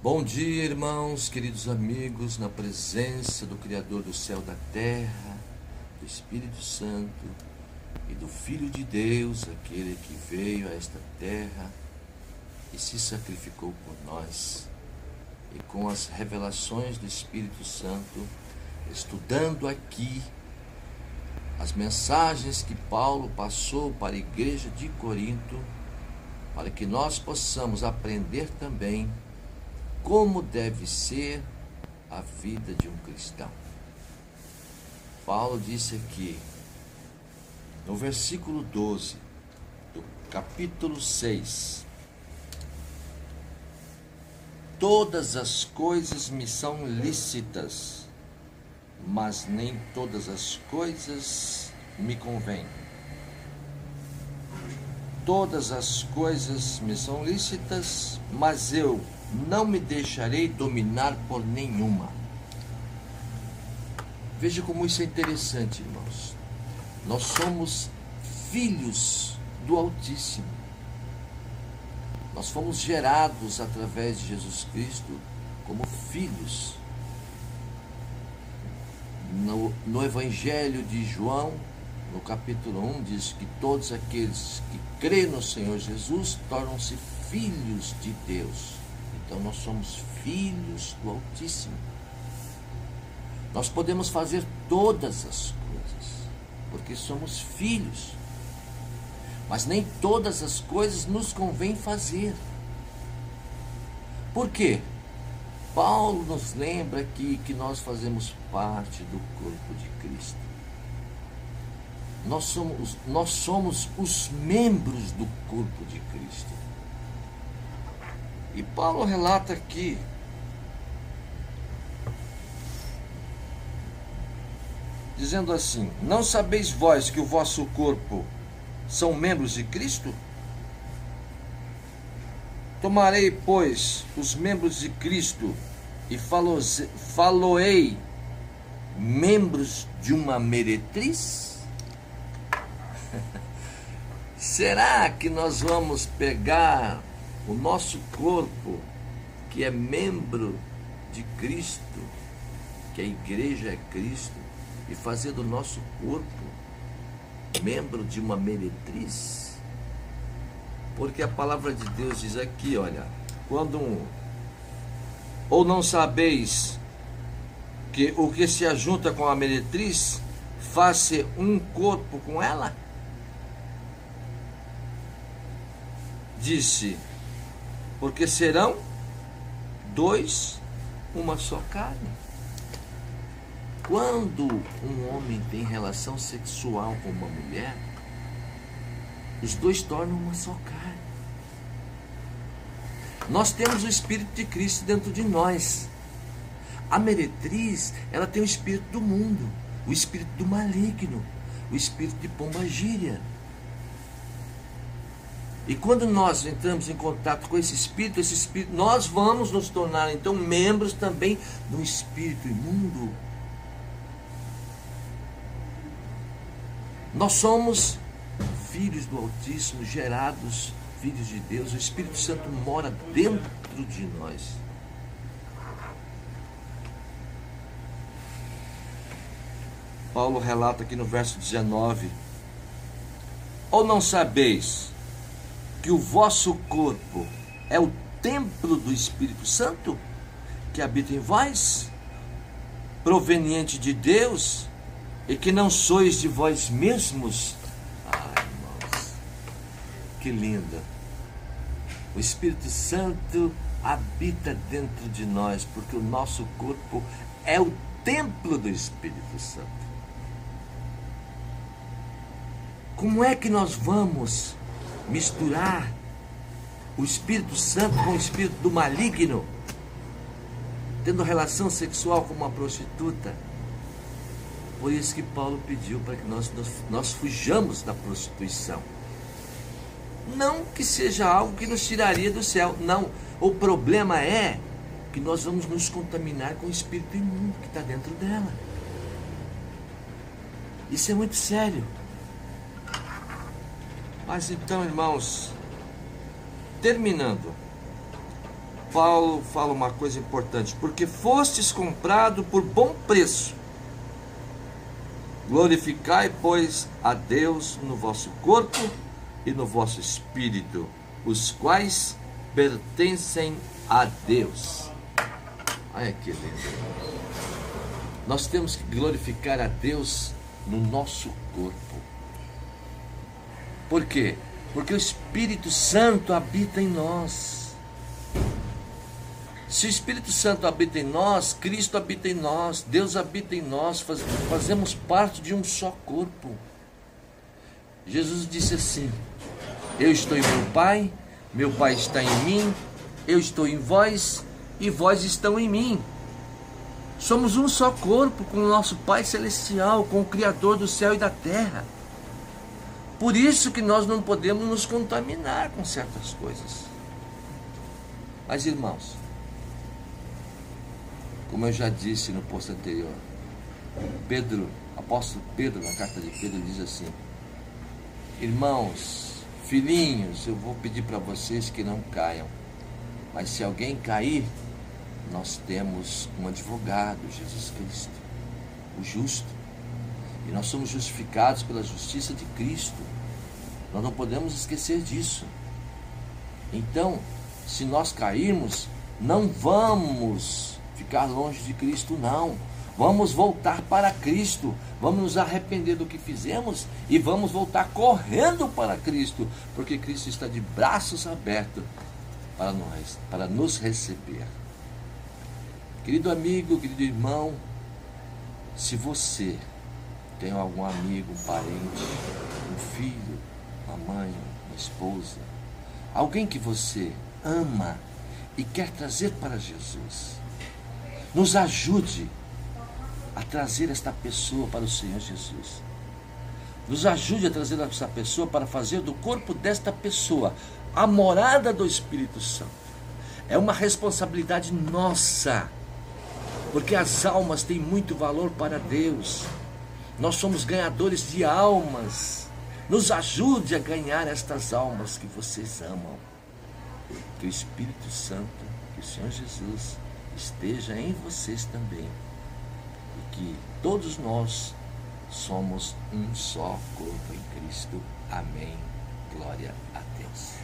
Bom dia, irmãos, queridos amigos, na presença do Criador do céu e da terra, do Espírito Santo e do Filho de Deus, aquele que veio a esta terra e se sacrificou por nós. E com as revelações do Espírito Santo, estudando aqui as mensagens que Paulo passou para a igreja de Corinto, para que nós possamos aprender também como deve ser a vida de um cristão. Paulo disse aqui, no versículo 12 do capítulo 6, Todas as coisas me são lícitas, mas nem todas as coisas me convêm. Todas as coisas me são lícitas, mas eu não me deixarei dominar por nenhuma. Veja como isso é interessante, irmãos. Nós somos filhos do Altíssimo. Nós fomos gerados através de Jesus Cristo como filhos. No, no Evangelho de João, no capítulo 1, diz que todos aqueles que crêem no Senhor Jesus tornam-se filhos de Deus. Então nós somos filhos do Altíssimo. Nós podemos fazer todas as coisas, porque somos filhos. Mas nem todas as coisas nos convém fazer. Por quê? Paulo nos lembra aqui que nós fazemos parte do corpo de Cristo. Nós somos, nós somos os membros do corpo de Cristo. E Paulo relata aqui dizendo assim: Não sabeis vós que o vosso corpo são membros de Cristo? Tomarei, pois, os membros de Cristo e faloei membros de uma meretriz? Será que nós vamos pegar o nosso corpo, que é membro de Cristo, que a igreja é Cristo, e fazer do nosso corpo membro de uma meretriz? Porque a palavra de Deus diz aqui, olha, quando um, ou não sabeis que o que se ajunta com a meretriz faz-se um corpo com ela? Disse porque serão dois, uma só carne. Quando um homem tem relação sexual com uma mulher, os dois tornam uma só carne. Nós temos o Espírito de Cristo dentro de nós. A meretriz, ela tem o espírito do mundo, o espírito do maligno, o espírito de pombagíria. E quando nós entramos em contato com esse espírito, esse espírito, nós vamos nos tornar então membros também do espírito imundo. Nós somos filhos do Altíssimo, gerados filhos de Deus. O Espírito Santo mora dentro de nós. Paulo relata aqui no verso 19: Ou não sabeis que o vosso corpo é o templo do Espírito Santo que habita em vós, proveniente de Deus, e que não sois de vós mesmos. Ah, irmãos, que linda! O Espírito Santo habita dentro de nós, porque o nosso corpo é o templo do Espírito Santo. Como é que nós vamos misturar o Espírito Santo com o Espírito do maligno, tendo relação sexual com uma prostituta. Por isso que Paulo pediu para que nós, nós, nós fujamos da prostituição. Não que seja algo que nos tiraria do céu, não. O problema é que nós vamos nos contaminar com o espírito imundo que está dentro dela. Isso é muito sério. Mas então, irmãos, terminando, Paulo fala uma coisa importante: porque fostes comprado por bom preço. Glorificai, pois, a Deus no vosso corpo e no vosso espírito, os quais pertencem a Deus. Olha que lindo. Nós temos que glorificar a Deus no nosso corpo. Por quê? Porque o Espírito Santo habita em nós. Se o Espírito Santo habita em nós, Cristo habita em nós, Deus habita em nós, faz, fazemos parte de um só corpo. Jesus disse assim: Eu estou em meu Pai, meu Pai está em mim, eu estou em vós e vós estão em mim. Somos um só corpo com o nosso Pai Celestial, com o Criador do céu e da terra. Por isso que nós não podemos nos contaminar com certas coisas. Mas irmãos, como eu já disse no posto anterior, Pedro, apóstolo Pedro, na carta de Pedro, diz assim: Irmãos, filhinhos, eu vou pedir para vocês que não caiam, mas se alguém cair, nós temos um advogado, Jesus Cristo, o justo. E nós somos justificados pela justiça de Cristo. Nós não podemos esquecer disso. Então, se nós cairmos, não vamos ficar longe de Cristo, não. Vamos voltar para Cristo, vamos nos arrepender do que fizemos e vamos voltar correndo para Cristo, porque Cristo está de braços abertos para nós, para nos receber. Querido amigo, querido irmão, se você tem algum amigo, parente, um filho, uma mãe, uma esposa, alguém que você ama e quer trazer para Jesus, nos ajude a trazer esta pessoa para o Senhor Jesus. Nos ajude a trazer esta pessoa para fazer do corpo desta pessoa a morada do Espírito Santo. É uma responsabilidade nossa, porque as almas têm muito valor para Deus. Nós somos ganhadores de almas. Nos ajude a ganhar estas almas que vocês amam. Que o Espírito Santo, que o Senhor Jesus esteja em vocês também. E que todos nós somos um só corpo em Cristo. Amém. Glória a Deus.